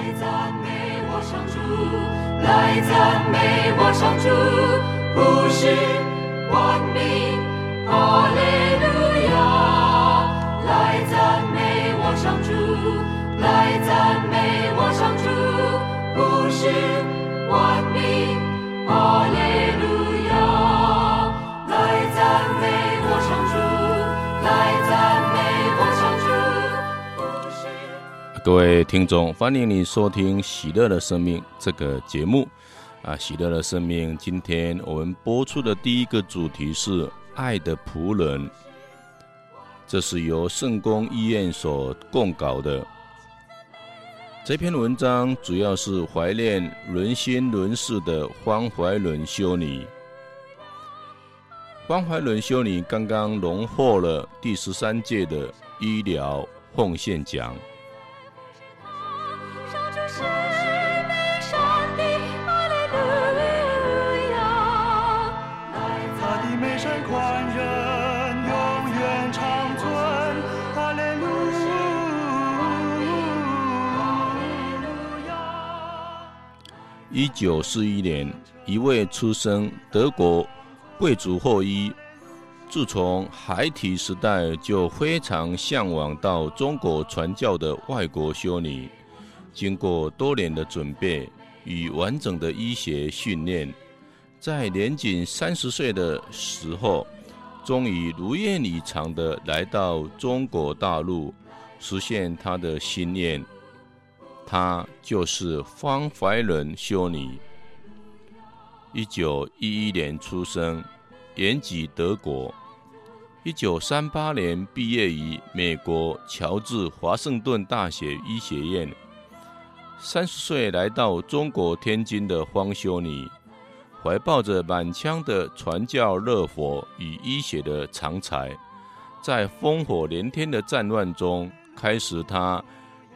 来赞美我上主，来赞美我上主，普世万民，哈利路亚！来赞美我上主，来赞美我上主，不是万民，哈利各位听众，欢迎你收听《喜乐的生命》这个节目。啊，《喜乐的生命》，今天我们播出的第一个主题是“爱的仆人”，这是由圣公医院所供稿的。这篇文章主要是怀念伦心伦士的方怀伦修女。方怀伦修女刚刚荣获了第十三届的医疗奉献奖。一九四一年，一位出生德国贵族后裔，自从孩提时代就非常向往到中国传教的外国修女，经过多年的准备与完整的医学训练，在年仅三十岁的时候，终于如愿以偿地来到中国大陆，实现她的心愿。她就是方怀伦修女，一九一一年出生，原籍德国。一九三八年毕业于美国乔治华盛顿大学医学院。三十岁来到中国天津的方修女，怀抱着满腔的传教热火与医学的长才，在烽火连天的战乱中，开始她。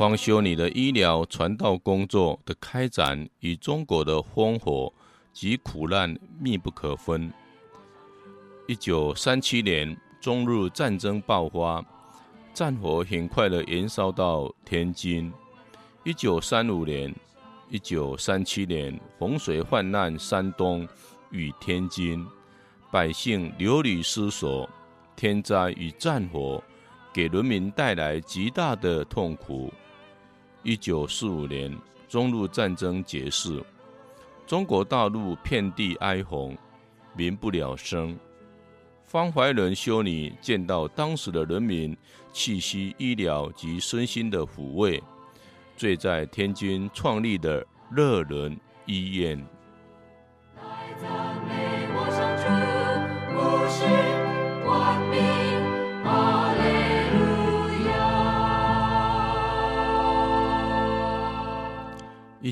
方修女的医疗传道工作的开展与中国的烽火及苦难密不可分。一九三七年，中日战争爆发，战火很快的延烧到天津。一九三五年、一九三七年，洪水泛滥山东与天津，百姓流离失所，天灾与战火给人民带来极大的痛苦。一九四五年，中日战争结束，中国大陆遍地哀鸿，民不聊生。方怀伦修女见到当时的人民气息医疗及身心的抚慰，最在天津创立的乐伦医院。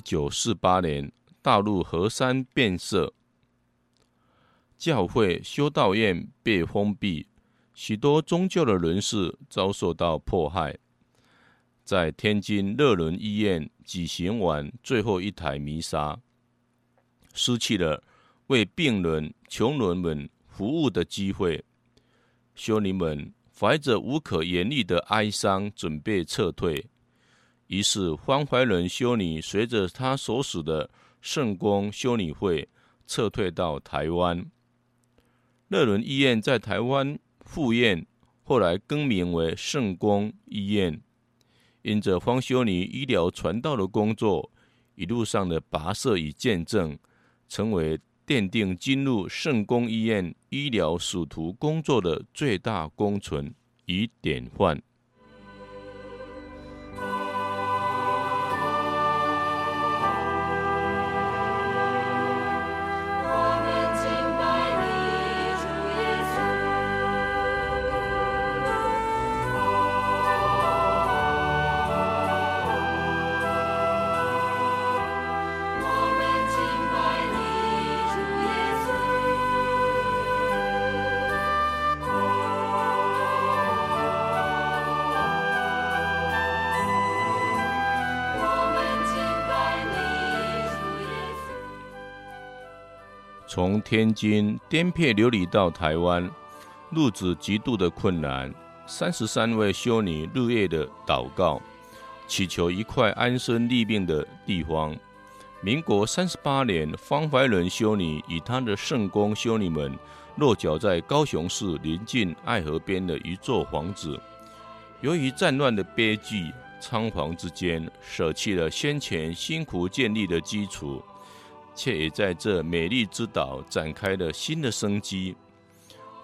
九四八年，大陆河山变色，教会修道院被封闭，许多宗教的人士遭受到迫害。在天津乐伦医院举行完最后一台弥撒，失去了为病人、穷人们服务的机会。修女们怀着无可言喻的哀伤，准备撤退。于是，方怀伦修女随着她所属的圣公修女会撤退到台湾。乐伦医院在台湾复院，后来更名为圣公医院。因着方修女医疗传道的工作，一路上的跋涉与见证，成为奠定进入圣公医院医疗使徒工作的最大功臣与典范。从天津颠沛流离到台湾，路子极度的困难。三十三位修女日夜的祷告，祈求一块安身立命的地方。民国三十八年，方怀伦修女与她的圣宫修女们落脚在高雄市临近爱河边的一座房子。由于战乱的悲剧，仓皇之间舍弃了先前辛苦建立的基础，却也在这美丽之岛展开了新的生机。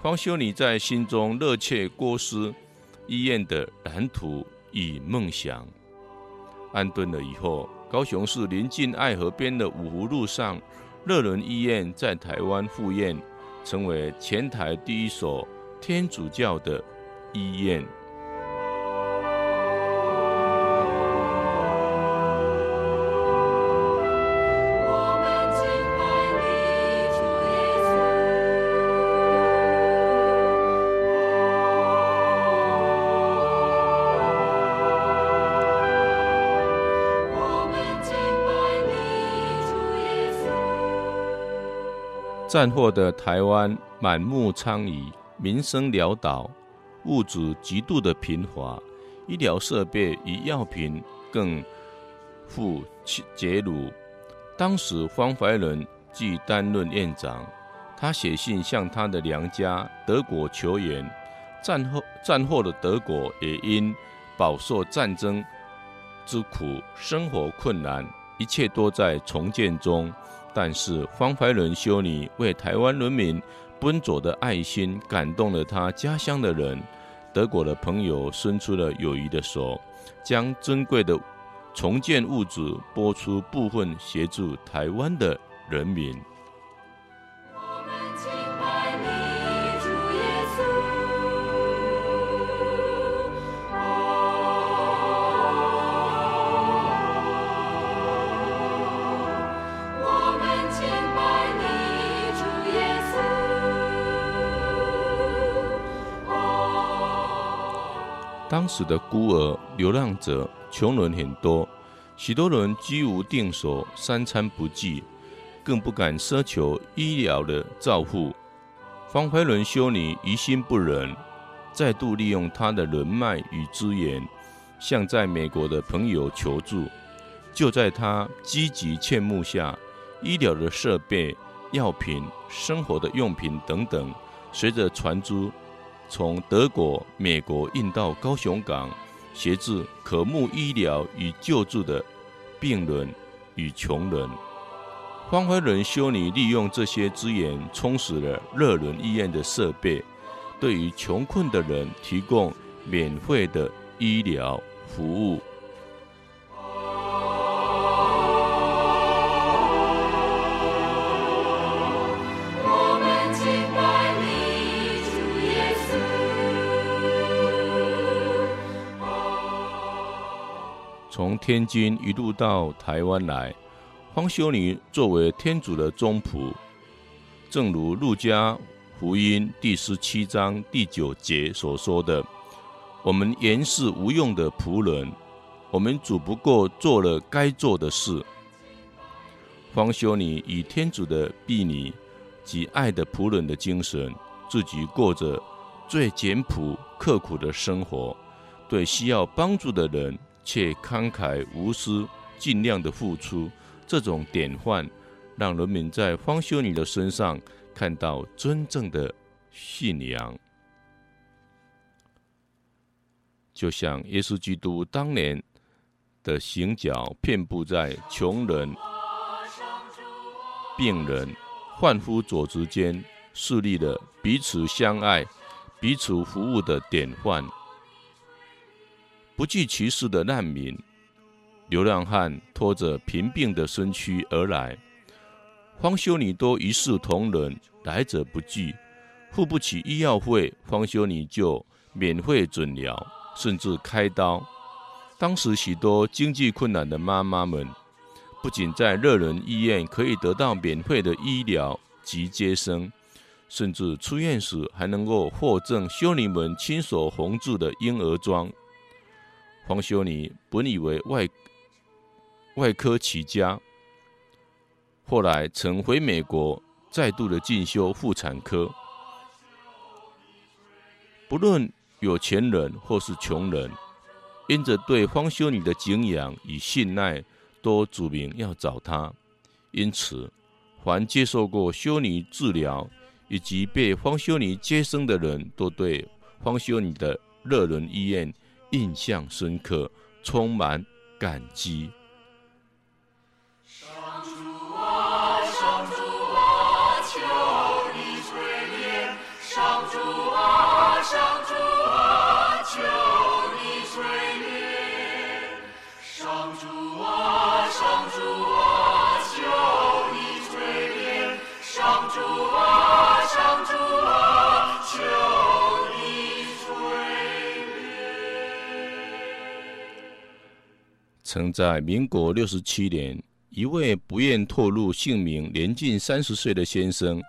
方修女在心中热切构思医院的蓝图与梦想。安顿了以后，高雄市临近爱河边的五福路上乐伦医院在台湾复院，成为全台第一所天主教的医院。战后的台湾满目疮痍，民生潦倒，物质极度的贫乏，医疗设备与药品更富阙如。当时方怀伦即担任院长，他写信向他的娘家德国求援。战后战后的德国也因饱受战争之苦，生活困难，一切都在重建中。但是方怀伦修女为台湾人民奔走的爱心感动了他家乡的人，德国的朋友伸出了友谊的手，将珍贵的重建物质拨出部分协助台湾的人民。当时的孤儿、流浪者、穷人很多，许多人居无定所，三餐不继，更不敢奢求医疗的照护。方怀伦修女于心不忍，再度利用他的人脉与资源，向在美国的朋友求助。就在他积极劝募下，医疗的设备、药品、生活的用品等等，随着船只。从德国、美国运到高雄港，协助渴慕医疗与救助的病人与穷人。方辉伦修女利用这些资源，充实了热伦医院的设备，对于穷困的人提供免费的医疗服务。天津一路到台湾来，方修女作为天主的忠仆，正如路加福音第十七章第九节所说的：“我们原是无用的仆人，我们只不过做了该做的事。”方修女以天主的婢女及爱的仆人的精神，自己过着最简朴刻苦的生活，对需要帮助的人。却慷慨无私，尽量的付出，这种典范，让人们在方修女的身上看到真正的信仰。就像耶稣基督当年的行脚，遍布在穷人、病人、患夫走卒间，树立了彼此相爱、彼此服务的典范。不计其数的难民、流浪汉拖着贫病的身躯而来，方修女都一视同仁，来者不拒，付不起医药费，方修女就免费诊疗，甚至开刀。当时许多经济困难的妈妈们，不仅在热伦医院可以得到免费的医疗及接生，甚至出院时还能够获赠修女们亲手缝制的婴儿装。方修女本以为外外科起家，后来曾回美国再度的进修妇产科。不论有钱人或是穷人，因着对方修女的敬仰与信赖，都指明要找她。因此，凡接受过修女治疗以及被方修女接生的人，都对方修女的热伦医院印象深刻，充满感激。曾在民国六十七年，一位不愿透露姓名、年近三十岁的先生，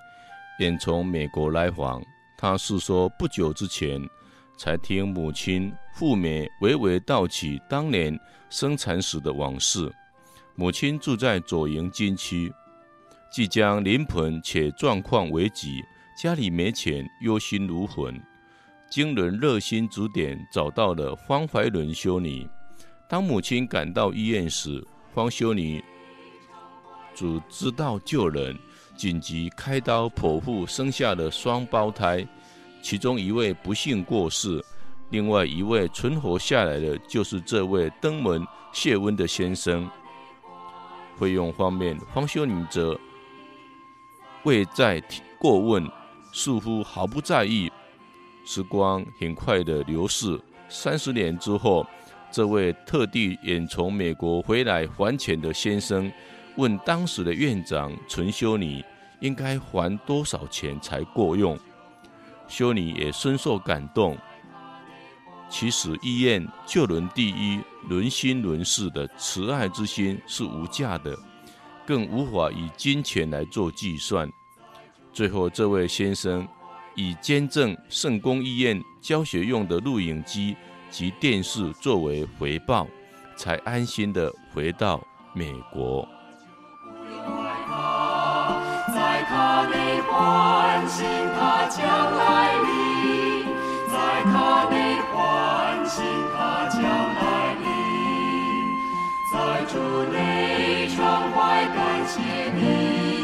远从美国来访。他诉说不久之前，才听母亲赴美娓娓道起当年生产时的往事。母亲住在左营军区，即将临盆且状况危急，家里没钱，忧心如焚。经人热心指点，找到了方怀伦修女。当母亲赶到医院时，方修女只知道救人，紧急开刀剖腹，生下了双胞胎，其中一位不幸过世，另外一位存活下来的，就是这位登门谢温的先生。费用方面，方修女则未再过问，似乎毫不在意。时光很快的流逝，三十年之后。这位特地远从美国回来还钱的先生，问当时的院长陈修女应该还多少钱才够用？修女也深受感动。其实医院救人第一，轮心轮事的慈爱之心是无价的，更无法以金钱来做计算。最后，这位先生以捐赠圣公医院教学用的录影机。及电视作为回报，才安心的回到美国。不用害怕，在他内欢欣他将来临，在他内欢欣他将来临，在主内常怀感谢的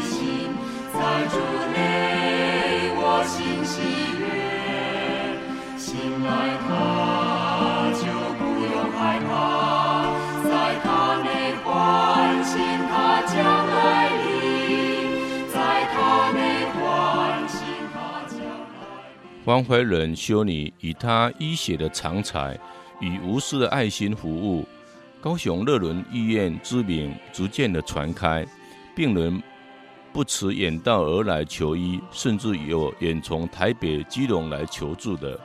心，在主内我心喜悦，信赖他。方怀仁修女以她医学的长才与无私的爱心服务，高雄乐伦医院知名逐渐的传开，病人不辞远道而来求医，甚至有远从台北、基隆来求助的。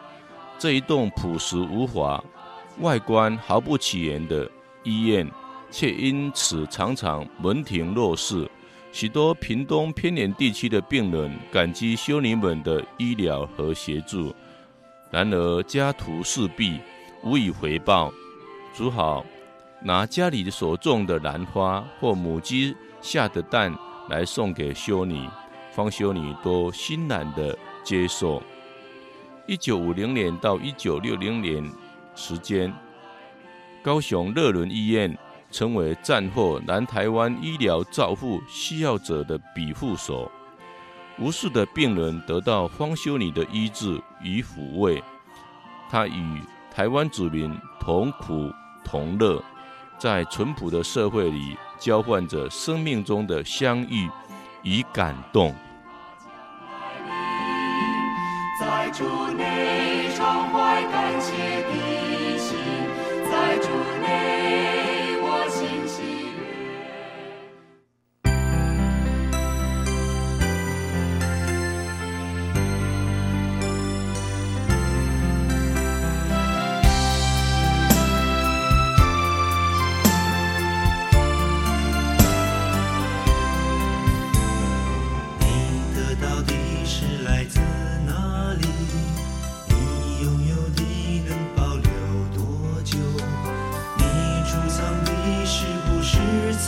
这一栋朴实无华、外观毫不起眼的医院，却因此常常门庭若市。许多屏东偏远地区的病人感激修女们的医疗和协助，然而家徒四壁，无以回报，只好拿家里所种的兰花或母鸡下的蛋来送给修女，方修女都欣然的接受。一九五零年到一九六零年时间，高雄乐伦医院。成为战后南台湾医疗照护需要者的庇护所，无数的病人得到方修女的医治与抚慰。她与台湾子民同苦同乐，在淳朴的社会里交换着生命中的相遇与感动。在主内常怀感谢的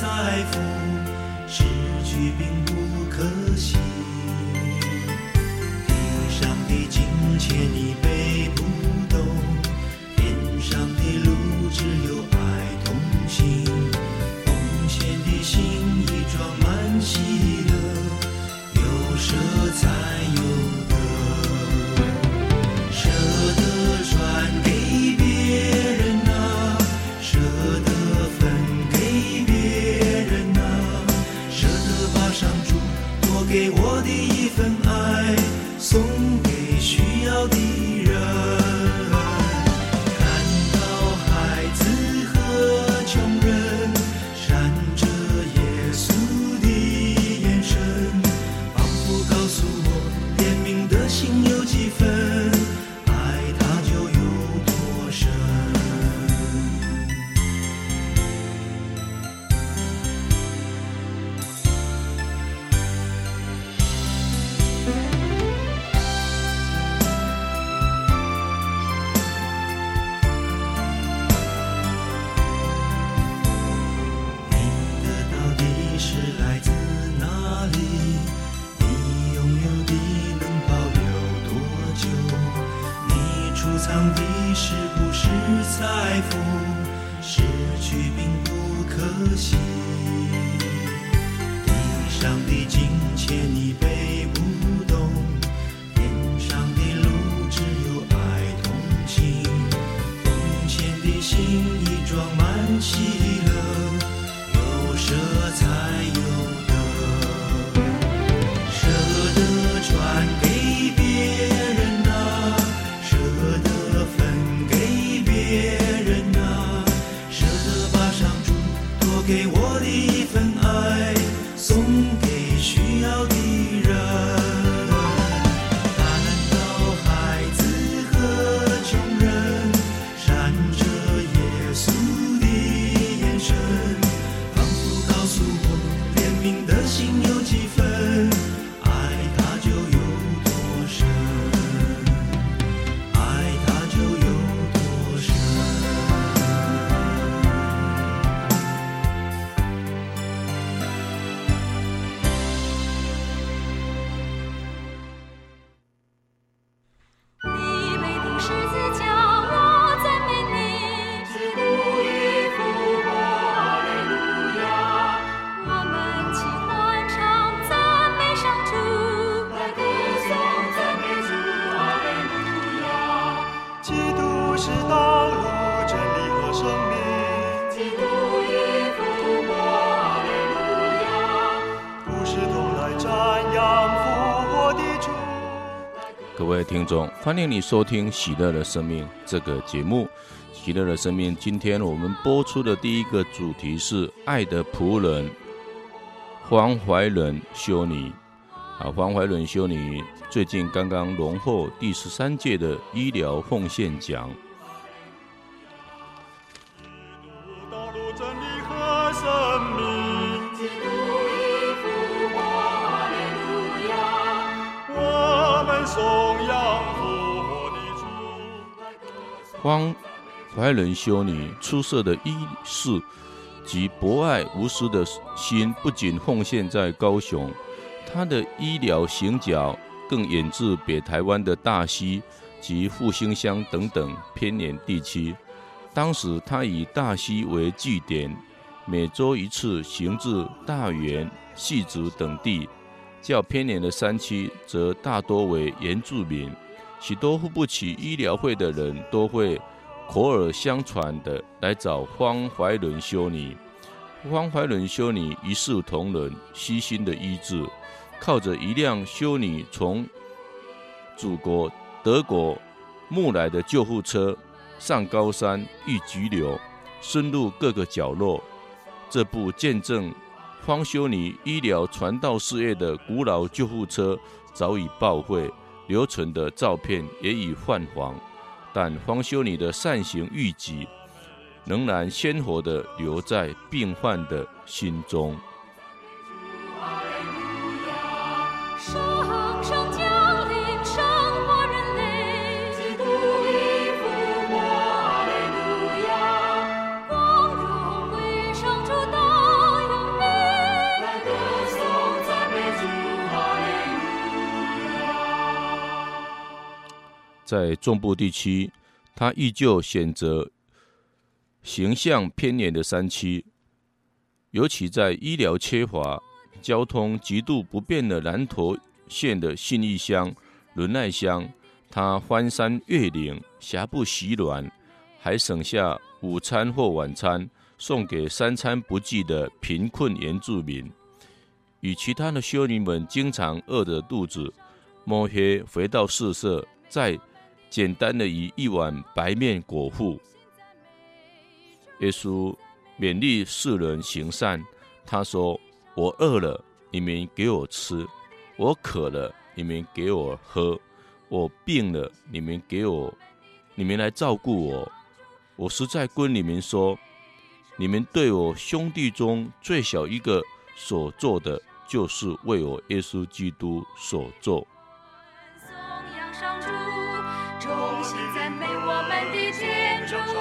财富，失去并不可惜。地上的金钱。欢迎你收听《喜乐的生命》这个节目。《喜乐的生命》，今天我们播出的第一个主题是“爱的仆人”黄怀仁修女。啊，黄怀仁修女最近刚刚荣获第十三届的医疗奉献奖。爱伦修女出色的医事及博爱无私的心，不仅奉献在高雄，她的医疗行脚更远至北台湾的大溪及复兴乡等等偏远地区。当时，她以大溪为据点，每周一次行至大园、汐止等地。较偏远的山区，则大多为原住民。许多付不起医疗费的人都会口耳相传的来找方怀伦修女。方怀伦修女一视同仁，悉心的医治，靠着一辆修女从祖国德国慕来的救护车，上高山遇急流，深入各个角落。这部见证方修女医疗传道事业的古老救护车早已报废。留存的照片也已泛黄，但方修女的善行事迹仍然鲜活的留在病患的心中。在中部地区，他依旧选择形象偏远的山区，尤其在医疗缺乏、交通极度不便的南投县的信义乡、伦爱乡，他翻山越岭，狭不习软，还省下午餐或晚餐送给三餐不继的贫困原住民。与其他的修女们经常饿着肚子，摸黑回到宿舍，再简单的以一碗白面果腹。耶稣勉励世人行善，他说：“我饿了，你们给我吃；我渴了，你们给我喝；我病了，你们给我，你们来照顾我。我实在跟你们说，你们对我兄弟中最小一个所做的。”就是为我耶稣基督所做。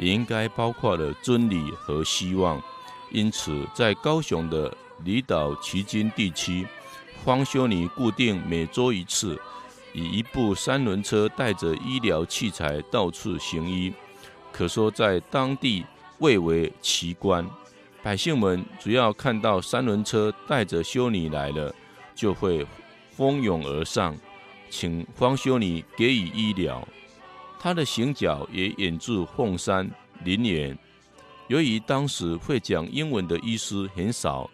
也应该包括了真理和希望。因此，在高雄的离岛旗津地区，方修女固定每周一次，以一部三轮车带着医疗器材到处行医，可说在当地蔚为奇观。百姓们只要看到三轮车带着修女来了，就会蜂拥而上，请方修女给予医疗。他的行脚也远至凤山、林园。由于当时会讲英文的医师很少，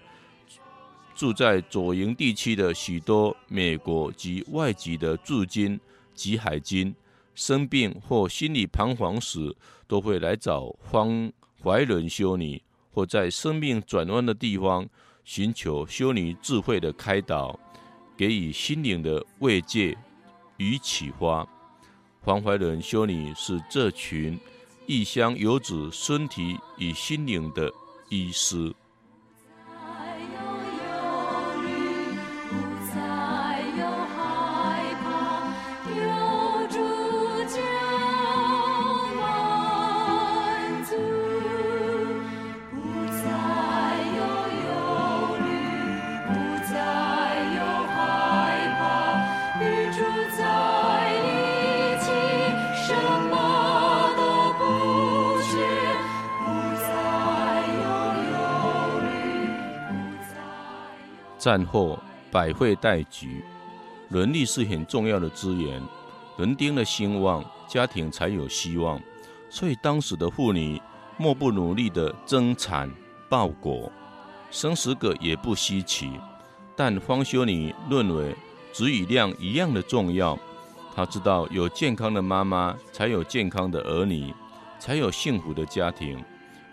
住在左营地区的许多美国及外籍的驻军及海军，生病或心理彷徨时，都会来找方怀伦修女，或在生命转弯的地方。寻求修女智慧的开导，给予心灵的慰藉与启发。黄怀仁修女是这群异乡游子身体与心灵的医师。战后百废待举，人力是很重要的资源。人丁的兴旺，家庭才有希望。所以当时的妇女莫不努力的增产报国，生十个也不稀奇。但方修女认为质与量一样的重要。她知道有健康的妈妈，才有健康的儿女，才有幸福的家庭，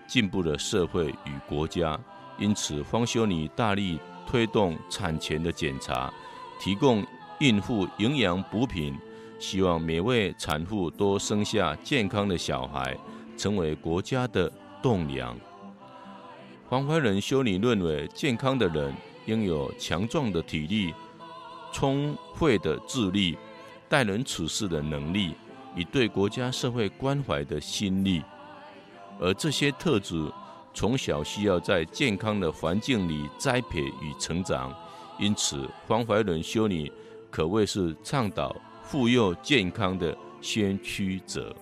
进步的社会与国家。因此，方修女大力。推动产前的检查，提供孕妇营养补品，希望每位产妇都生下健康的小孩，成为国家的栋梁。黄怀仁修女认为，健康的人应有强壮的体力、聪慧的智力、待人处事的能力，以对国家社会关怀的心力，而这些特质。从小需要在健康的环境里栽培与成长，因此黄怀伦修女可谓是倡导妇幼健康的先驱者。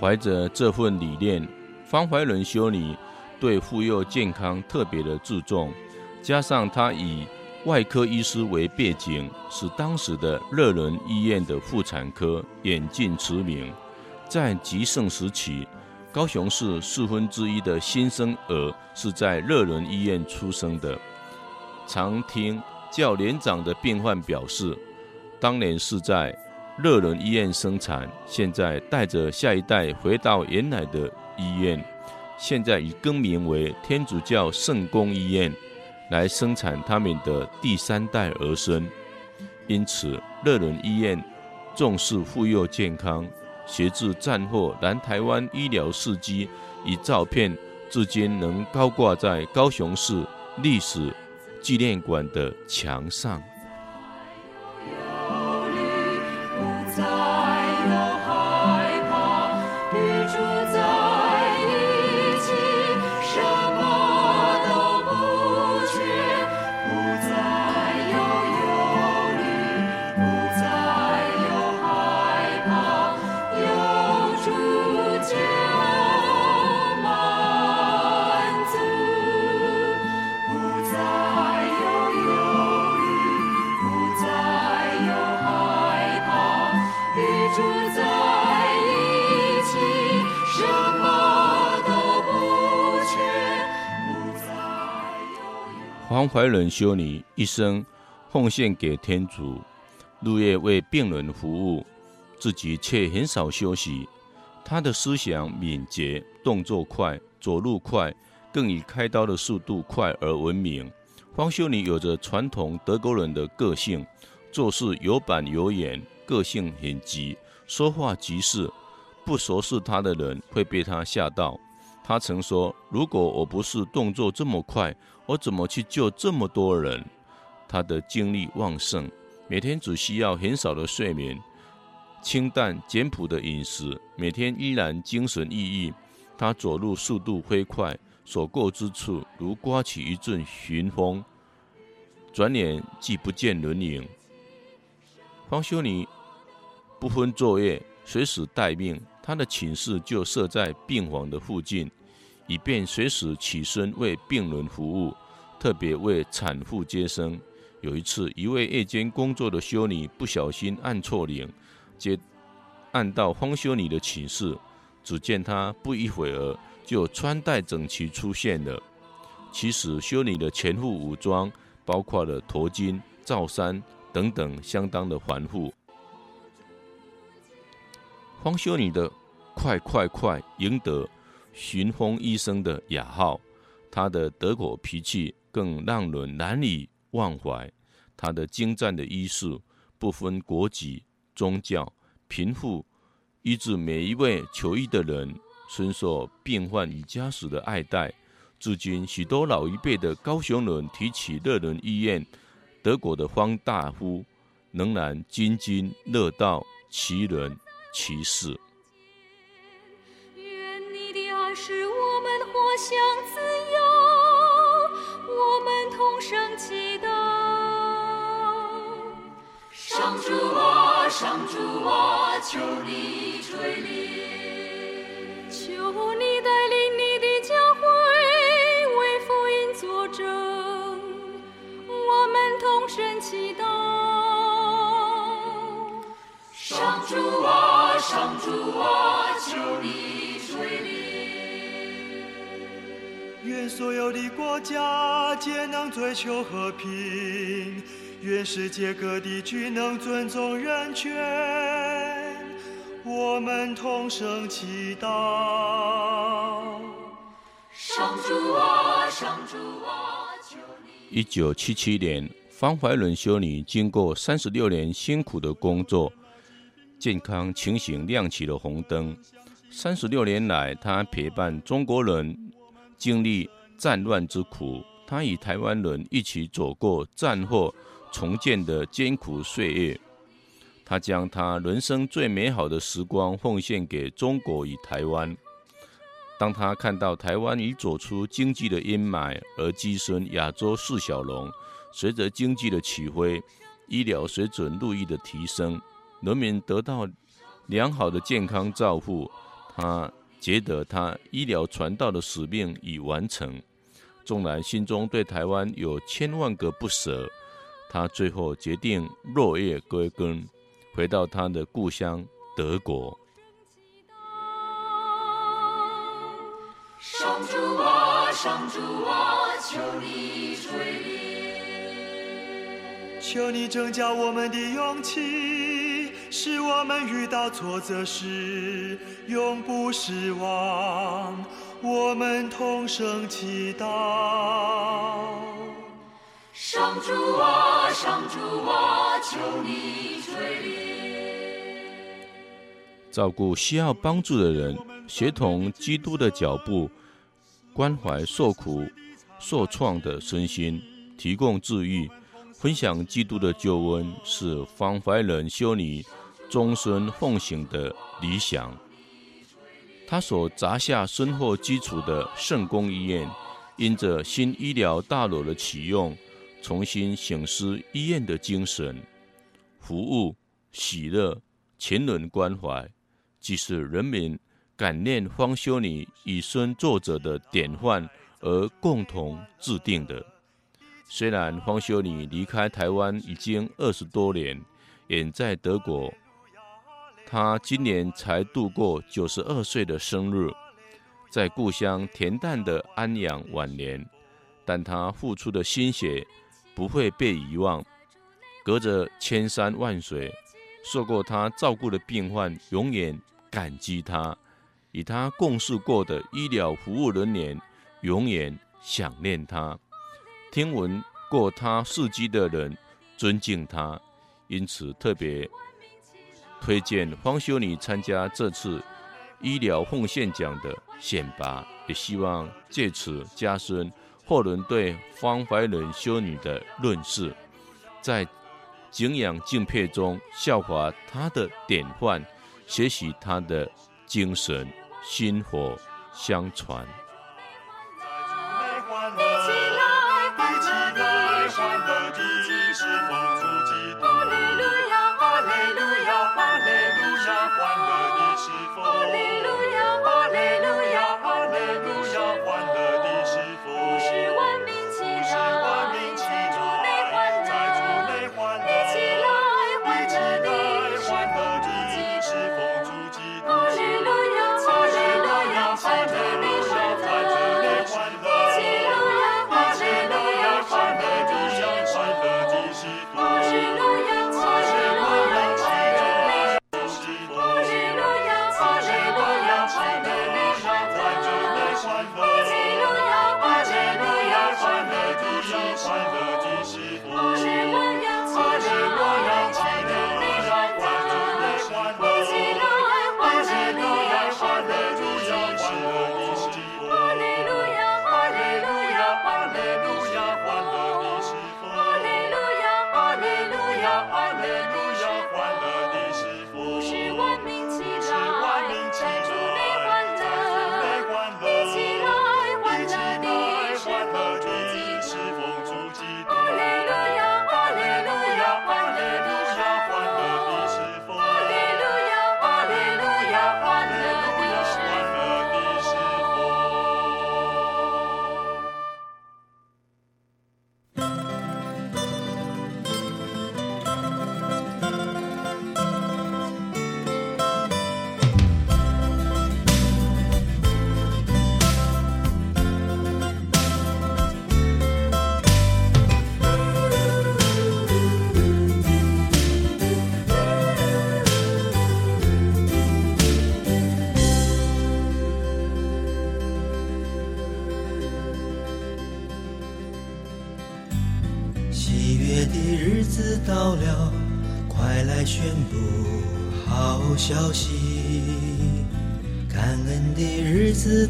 怀着这份理念，方怀伦修女对妇幼健康特别的注重，加上她以外科医师为背景，使当时的热伦医院的妇产科远近驰名。在极盛时期，高雄市四分之一的新生儿是在热伦医院出生的。常听较年长的病患表示，当年是在乐伦医院生产，现在带着下一代回到原来的医院，现在已更名为天主教圣公医院，来生产他们的第三代儿孙。因此，乐伦医院重视妇幼健康。协助战后南台湾医疗事迹与照片，至今能高挂在高雄市历史纪念馆的墙上。黄怀仁修女一生奉献给天主，日夜为病人服务，自己却很少休息。她的思想敏捷，动作快，走路快，更以开刀的速度快而闻名。方修女有着传统德国人的个性，做事有板有眼，个性很急，说话急事，不熟识他的人会被他吓到。他曾说：“如果我不是动作这么快，”我怎么去救这么多人？他的精力旺盛，每天只需要很少的睡眠，清淡简朴的饮食，每天依然精神奕奕。他走路速度飞快，所过之处如刮起一阵旋风，转眼即不见人影。方修女不分昼夜，随时待命，他的寝室就设在病房的附近。以便随时起身为病人服务，特别为产妇接生。有一次，一位夜间工作的修女不小心按错铃，接按到方修女的寝室，只见她不一会儿就穿戴整齐出现了。其实，修女的全副武装包括了头巾、罩衫等等，相当的繁复。方修女的快快快赢得。寻风医生的雅号，他的德国脾气更让人难以忘怀。他的精湛的医术，不分国籍、宗教、贫富，医治每一位求医的人，深受病患与家属的爱戴。至今，许多老一辈的高雄人提起乐伦医院，德国的方大夫仍然津津乐道，其人其事。主啊，上主啊，求你垂怜，求你带领你的教会为福音作证，我们同声祈祷。上主啊，上主啊，求你垂怜。愿所有的国家皆能追求和平，愿世界各地均能尊重人权。我们同声祈祷。一九七七年，方怀伦修女经过三十六年辛苦的工作，健康情形亮起了红灯。三十六年来，她陪伴中国人。经历战乱之苦，他与台湾人一起走过战后重建的艰苦岁月。他将他人生最美好的时光奉献给中国与台湾。当他看到台湾已走出经济的阴霾，而跻身亚洲四小龙，随着经济的起飞，医疗水准日益的提升，人民得到良好的健康照护，他。觉得他医疗传道的使命已完成，纵然心中对台湾有千万个不舍，他最后决定落叶归根，回到他的故乡德国。上主啊，上主啊，求你垂怜。求你增加我们的勇气，使我们遇到挫折时永不失望。我们同声祈祷。上主啊，上主啊，求你垂怜。照顾需要帮助的人，协同基督的脚步，关怀受苦受创的身心，提供治愈。分享基督的救恩是方怀仁修女终身奉行的理想。他所砸下深厚基础的圣公医院，因着新医疗大楼的启用，重新醒思医院的精神，服务、喜乐、全人关怀，既是人民感念方修女以身作则的典范而共同制定的。虽然方修女离开台湾已经二十多年，远在德国，她今年才度过九十二岁的生日，在故乡恬淡的安养晚年，但她付出的心血不会被遗忘。隔着千山万水，受过他照顾的病患永远感激他，与他共事过的医疗服务人员永远想念他。听闻过他事迹的人尊敬他，因此特别推荐方修女参加这次医疗奉献奖的选拔，也希望借此加深后人对方怀仁修女的论述，在敬仰敬佩中效法她的典范，学习她的精神，薪火相传。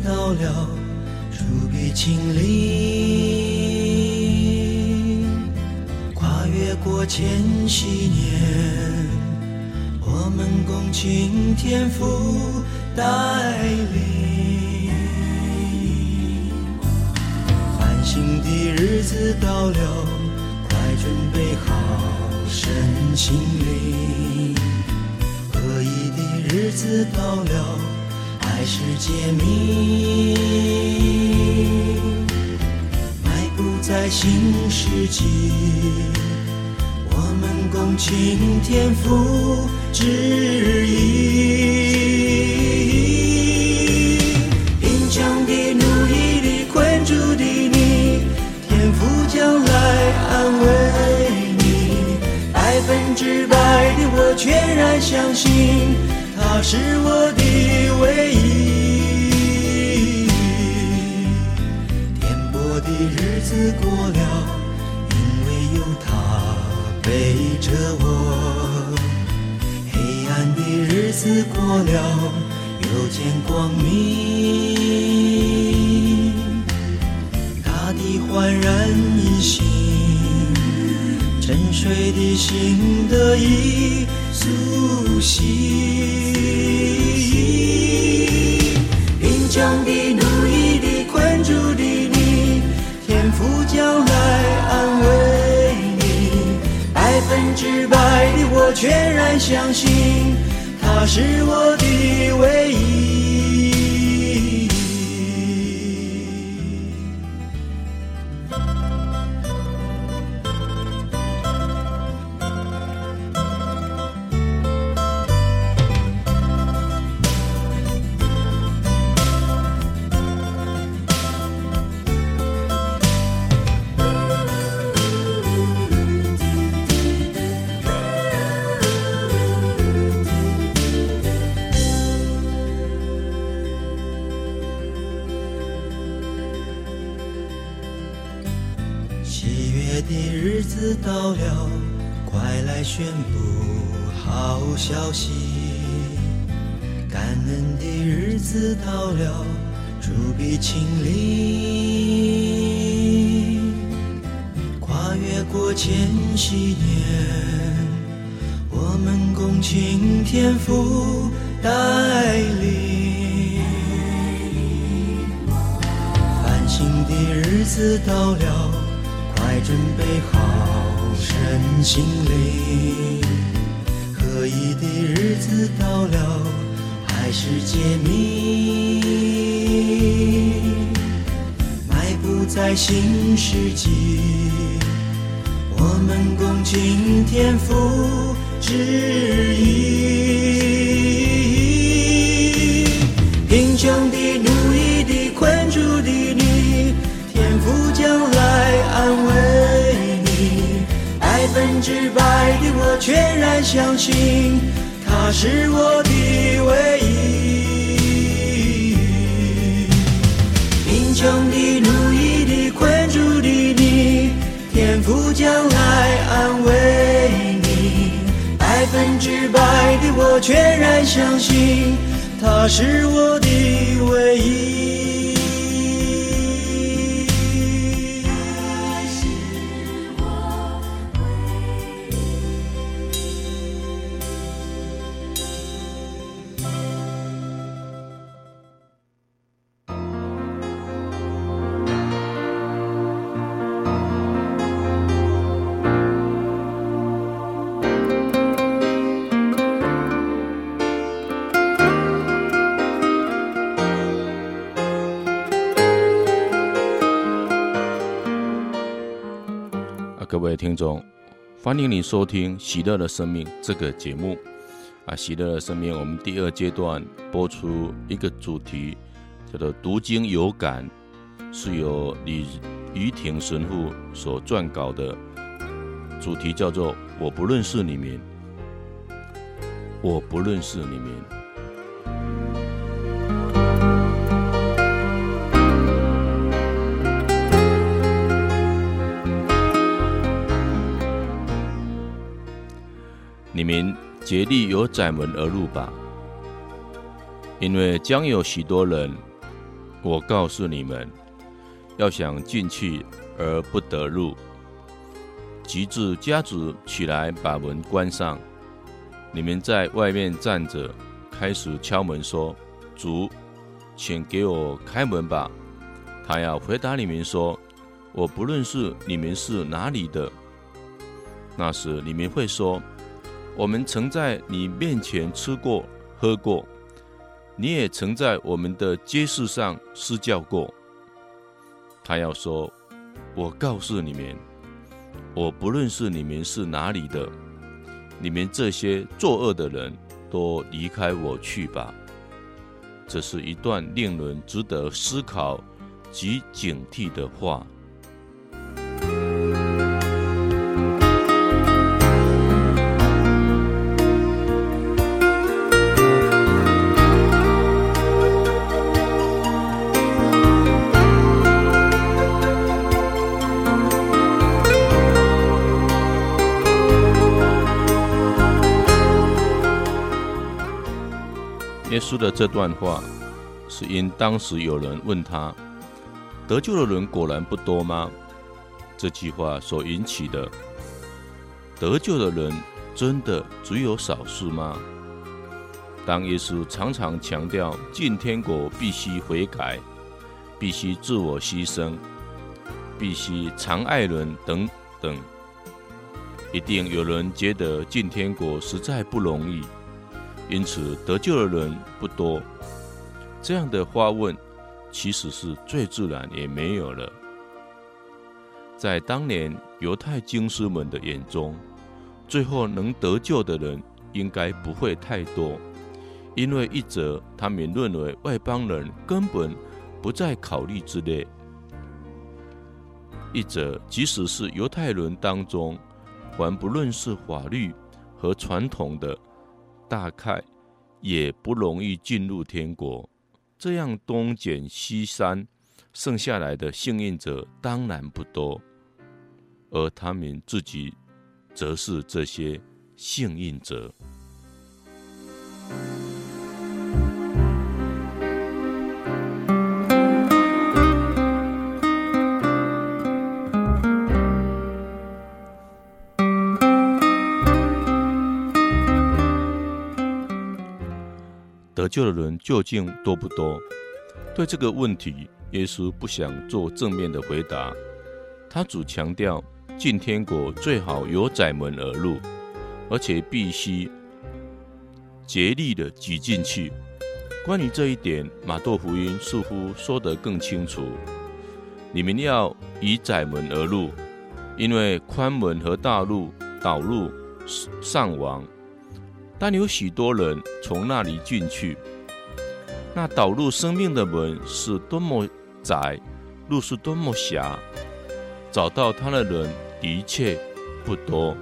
到了，主必亲临。跨越过千禧年，我们共请天父带领。欢欣的日子到了，快准备好身心灵。得意的日子到了，爱是揭秘，迈步在新世纪，我们共倾天父旨意，贫穷的、奴役的、困住的你，天父将来安慰你。百分之百的我全然相信他是我的唯一。日子过了，因为有他背着我；黑暗的日子过了，又见光明。大地焕然一新。沉睡的心得以苏醒，我全然相信，他是我的唯一。消息！感恩的日子到了，主必亲临。跨越过千禧年，我们共请天父带领。繁星的日子到了，快准备好。身心灵，合一的日子到了，还是揭秘，迈步在新世纪，我们共今天父旨意。之百的我全然相信，他是我的唯一。贫穷的、奴役的、困住的你，天父将来安慰你。百分之百的我全然相信，他是我的唯一。欢迎你收听《喜乐的生命》这个节目。啊，《喜乐的生命》我们第二阶段播出一个主题，叫做“读经有感”，是由李于婷神父所撰稿的。主题叫做“我不认识你们，我不认识你们”。民竭力由窄门而入吧，因为将有许多人，我告诉你们，要想进去而不得入。及至家主起来把门关上，你们在外面站着，开始敲门说：“主，请给我开门吧。”他要回答你们说：“我不认识你们是哪里的。”那时你们会说。我们曾在你面前吃过、喝过，你也曾在我们的街市上施教过。他要说：“我告诉你们，我不认识你们是哪里的，你们这些作恶的人都离开我去吧。”这是一段令人值得思考及警惕的话。耶稣的这段话，是因当时有人问他：“得救的人果然不多吗？”这句话所引起的，得救的人真的只有少数吗？当耶稣常常强调进天国必须悔改，必须自我牺牲，必须常爱人等等，一定有人觉得进天国实在不容易。因此，得救的人不多。这样的发问，其实是最自然，也没有了。在当年犹太经师们的眼中，最后能得救的人应该不会太多，因为一则他们认为外邦人根本不在考虑之列；一则即使是犹太人当中，还不论是法律和传统的。大概也不容易进入天国，这样东捡西删，剩下来的幸运者当然不多，而他们自己则是这些幸运者。救的人究竟多不多？对这个问题，耶稣不想做正面的回答。他只强调进天国最好由窄门而入，而且必须竭力的挤进去。关于这一点，马窦福音似乎说得更清楚：你们要以窄门而入，因为宽门和大路导入上亡。但有许多人从那里进去，那导入生命的门是多么窄，路是多么狭，找到他的人的确不多。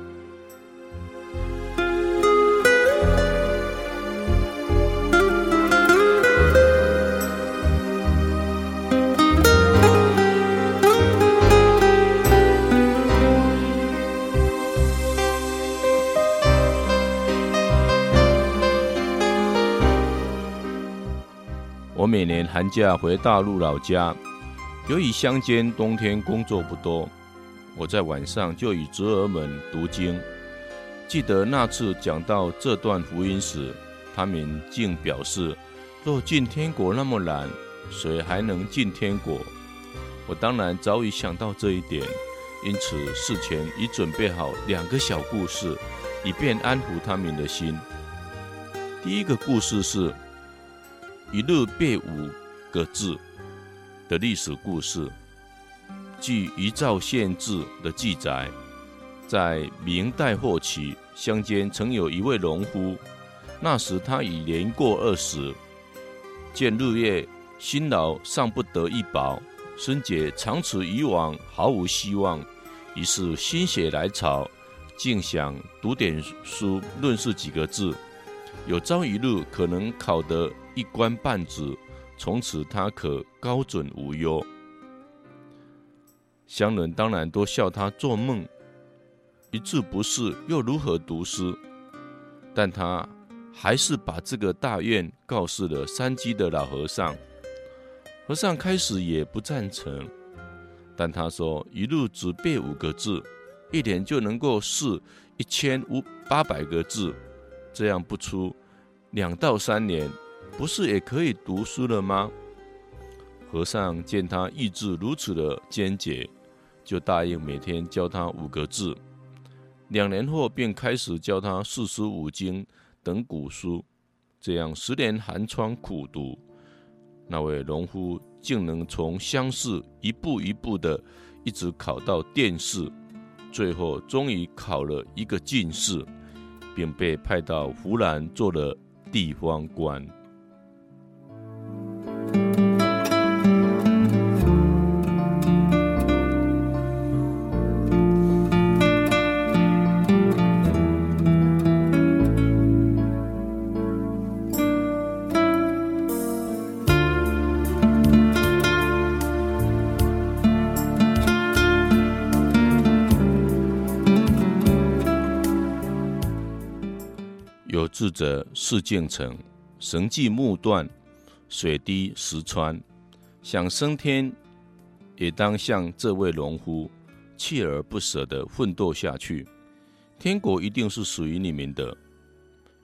寒假回大陆老家，由于乡间冬天工作不多，我在晚上就与侄儿们读经。记得那次讲到这段福音时，他们竟表示：“若进天国那么难，谁还能进天国？”我当然早已想到这一点，因此事前已准备好两个小故事，以便安抚他们的心。第一个故事是。一日被五个字的历史故事，据余兆县志的记载，在明代后期，乡间曾有一位农夫，那时他已年过二十，见日月辛劳尚不得一饱，深觉长此以往毫无希望，于是心血来潮，竟想读点书，论述几个字，有朝一日可能考得。一官半职，从此他可高枕无忧。乡人当然都笑他做梦，一字不识又如何读诗？但他还是把这个大愿告诉了山居的老和尚。和尚开始也不赞成，但他说一路只背五个字，一年就能够试一千五八百个字，这样不出两到三年。不是也可以读书了吗？和尚见他意志如此的坚决，就答应每天教他五个字。两年后，便开始教他四书五经等古书。这样十年寒窗苦读，那位农夫竟能从乡试一步一步的一直考到殿试，最后终于考了一个进士，并被派到湖南做了地方官。有志者事竟成，绳锯木断，水滴石穿。想升天，也当像这位农夫，锲而不舍地奋斗下去。天国一定是属于你们的。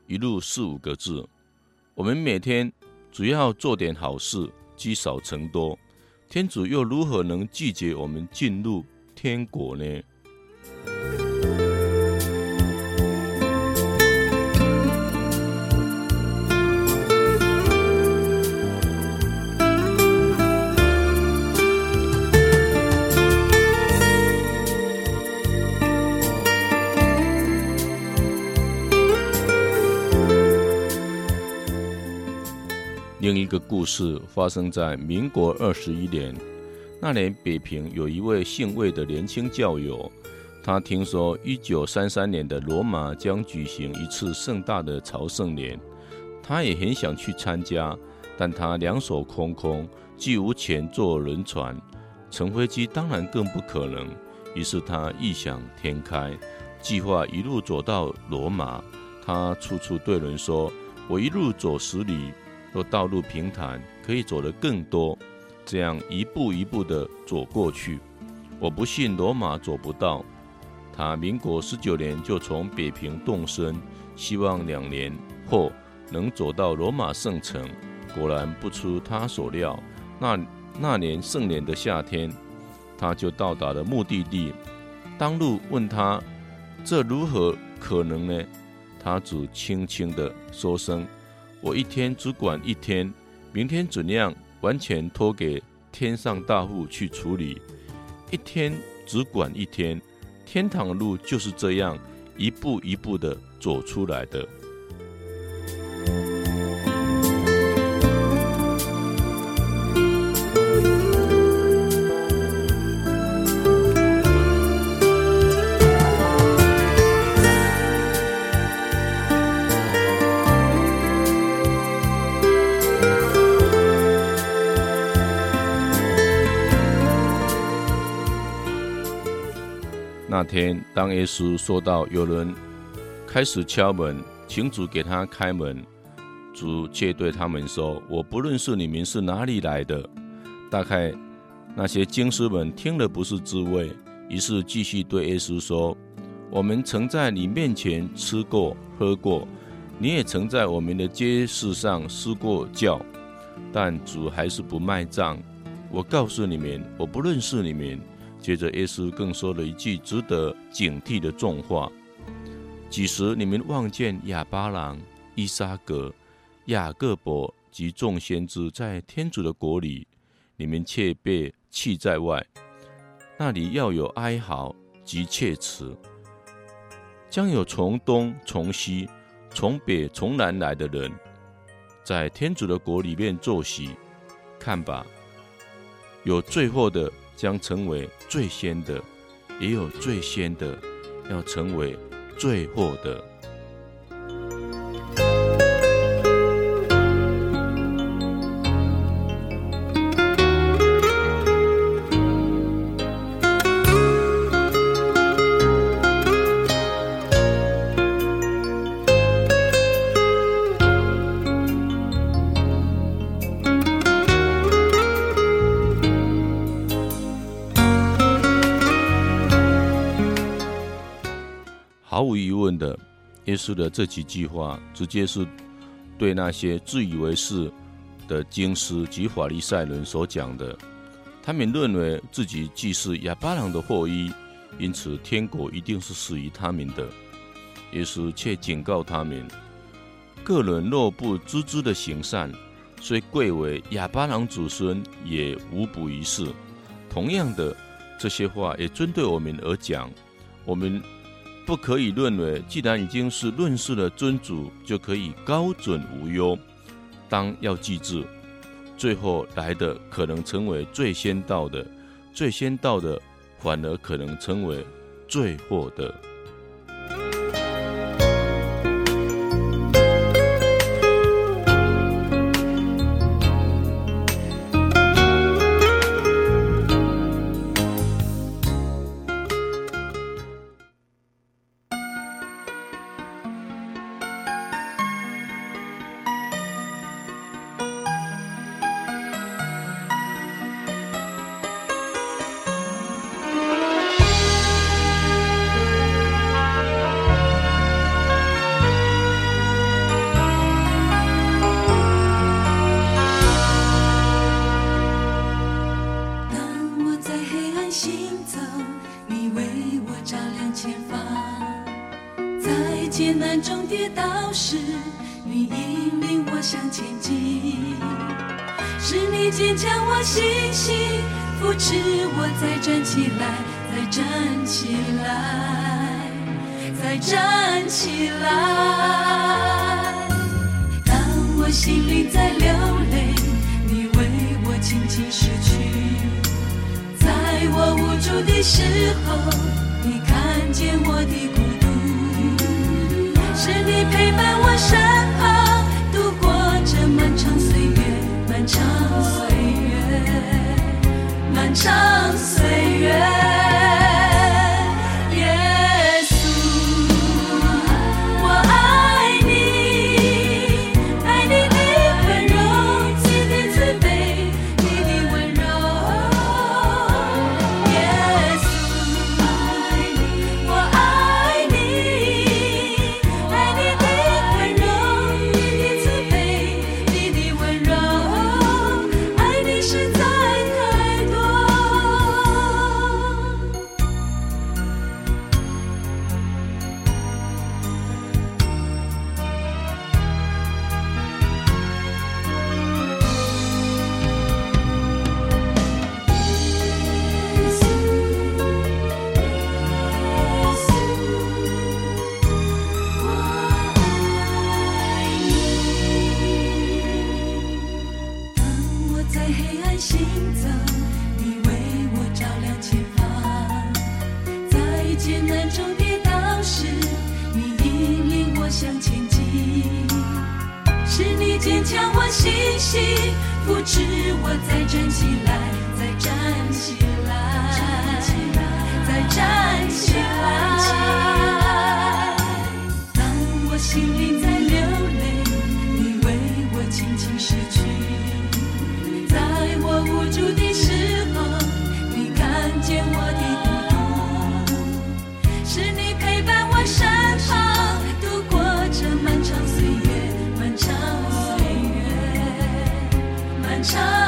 一路四五个字，我们每天主要做点好事，积少成多，天主又如何能拒绝我们进入天国呢？另一个故事发生在民国二十一年。那年北平有一位姓魏的年轻教友，他听说一九三三年的罗马将举行一次盛大的朝圣年，他也很想去参加，但他两手空空，既无钱坐轮船，乘飞机当然更不可能。于是他异想天开，计划一路走到罗马。他处处对人说：“我一路走十里。”若道路平坦，可以走得更多。这样一步一步地走过去，我不信罗马走不到。他民国十九年就从北平动身，希望两年后能走到罗马圣城。果然不出他所料，那那年盛年的夏天，他就到达了目的地。当路问他：“这如何可能呢？”他只轻轻地说声。我一天只管一天，明天怎样完全托给天上大户去处理。一天只管一天，天堂的路就是这样一步一步的走出来的。那天，当耶稣说到有人开始敲门，请主给他开门，主却对他们说：“我不认识你们是哪里来的。”大概那些经师们听了不是滋味，于是继续对耶稣说：“我们曾在你面前吃过喝过，你也曾在我们的街市上施过教，但主还是不卖账。我告诉你们，我不认识你们。”接着，耶稣更说了一句值得警惕的重话：“几时你们望见亚巴郎、伊撒格、雅各伯及众先知在天主的国里，你们却被弃在外，那里要有哀嚎及切齿，将有从东、从西、从北、从南来的人，在天主的国里面坐席。看吧，有最后的。”将成为最先的，也有最先的要成为最后的。耶稣的这几句话，直接是对那些自以为是的经师及法利赛人所讲的。他们认为自己既是亚巴郎的后裔，因此天国一定是属于他们的。耶稣却警告他们：个人若不知知的行善，虽贵为亚巴郎子孙，也无补于事。同样的，这些话也针对我们而讲，我们。不可以认为，既然已经是认识了真主，就可以高枕无忧。当要记住，最后来的可能成为最先到的，最先到的反而可能成为最后的。听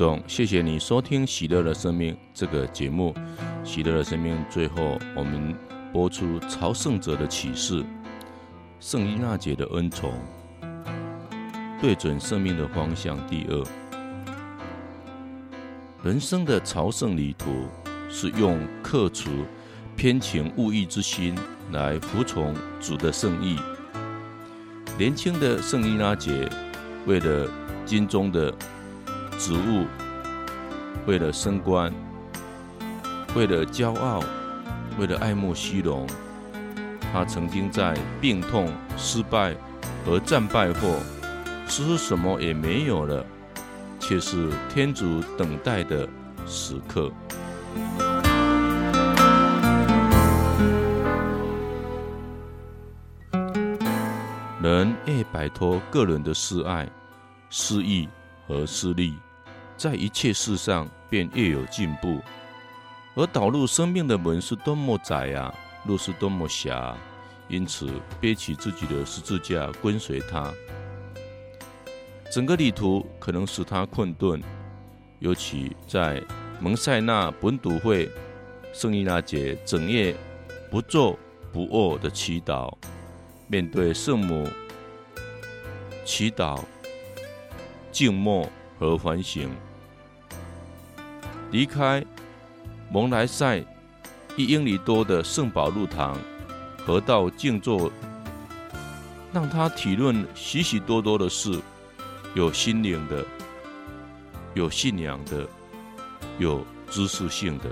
众，谢谢你收听《喜乐的生命》这个节目。《喜乐的生命》最后，我们播出朝圣者的启示，圣依纳爵的恩宠，对准生命的方向。第二，人生的朝圣旅途是用克除偏情物欲之心来服从主的圣意。年轻的圣依纳爵为了金钟的职务，为了升官，为了骄傲，为了爱慕虚荣，他曾经在病痛、失败和战败后，似乎什么也没有了，却是天主等待的时刻。人爱摆脱个人的私爱、私意和私利。在一切事上便越有进步。而导入生命的门是多么窄啊，路是多么狭，因此背起自己的十字架跟随他。整个旅途可能使他困顿，尤其在蒙塞纳本笃会圣依纳节整夜不坐不卧的祈祷，面对圣母祈祷、静默和反省，离开蒙莱塞一英里多的圣保禄堂，河道静坐，让他体论许许多多的事。有心灵的，有信仰的，有知识性的。